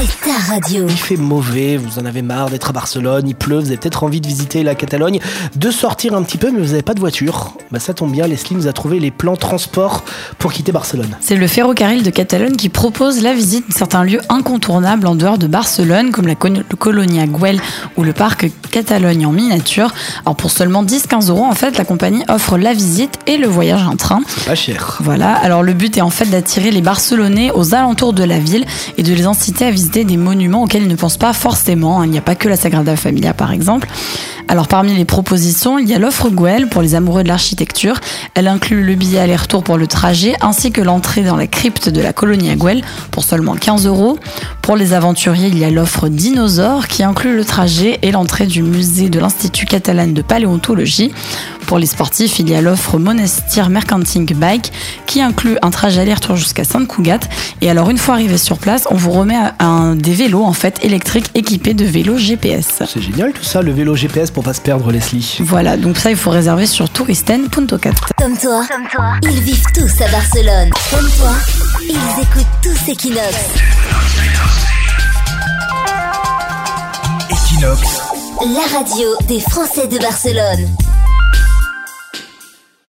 c'est ta radio. Il fait mauvais, vous en avez marre d'être à Barcelone, il pleut, vous avez peut-être envie de visiter la Catalogne, de sortir un petit peu, mais vous n'avez pas de voiture. Bah ça tombe bien, Leslie nous a trouvé les plans transport pour quitter Barcelone. C'est le ferrocarril de Catalogne qui propose la visite de certains lieux incontournables en dehors de Barcelone, comme la colonia Güell ou le parc Catalogne en miniature. Alors pour seulement 10-15 euros, en fait, la compagnie offre la visite et le voyage en train. Pas cher. Voilà, alors le but est en fait d'attirer les Barcelonais aux alentours de la ville et de les inciter à visiter des monuments auxquels ils ne pensent pas forcément. Il n'y a pas que la Sagrada Familia par exemple. Alors parmi les propositions, il y a l'offre Güell pour les amoureux de l'architecture. Elle inclut le billet aller-retour pour le trajet ainsi que l'entrée dans la crypte de la colonie Güell pour seulement 15 euros. Pour les aventuriers, il y a l'offre Dinosaure qui inclut le trajet et l'entrée du musée de l'Institut catalan de paléontologie. Pour les sportifs, il y a l'offre Monastir Mercanting Bike qui inclut un trajet aller-retour jusqu'à Saint-Cugat. Et alors une fois arrivé sur place, on vous remet un, des vélos en fait électriques équipés de vélos GPS. C'est génial tout ça, le vélo GPS pour pas se perdre Leslie. Voilà, donc ça il faut réserver sur touristen.cat. Comme toi, Comme toi, ils vivent tous à Barcelone. Comme toi, ils écoutent tous Equinox. Equinox. La radio des Français de Barcelone.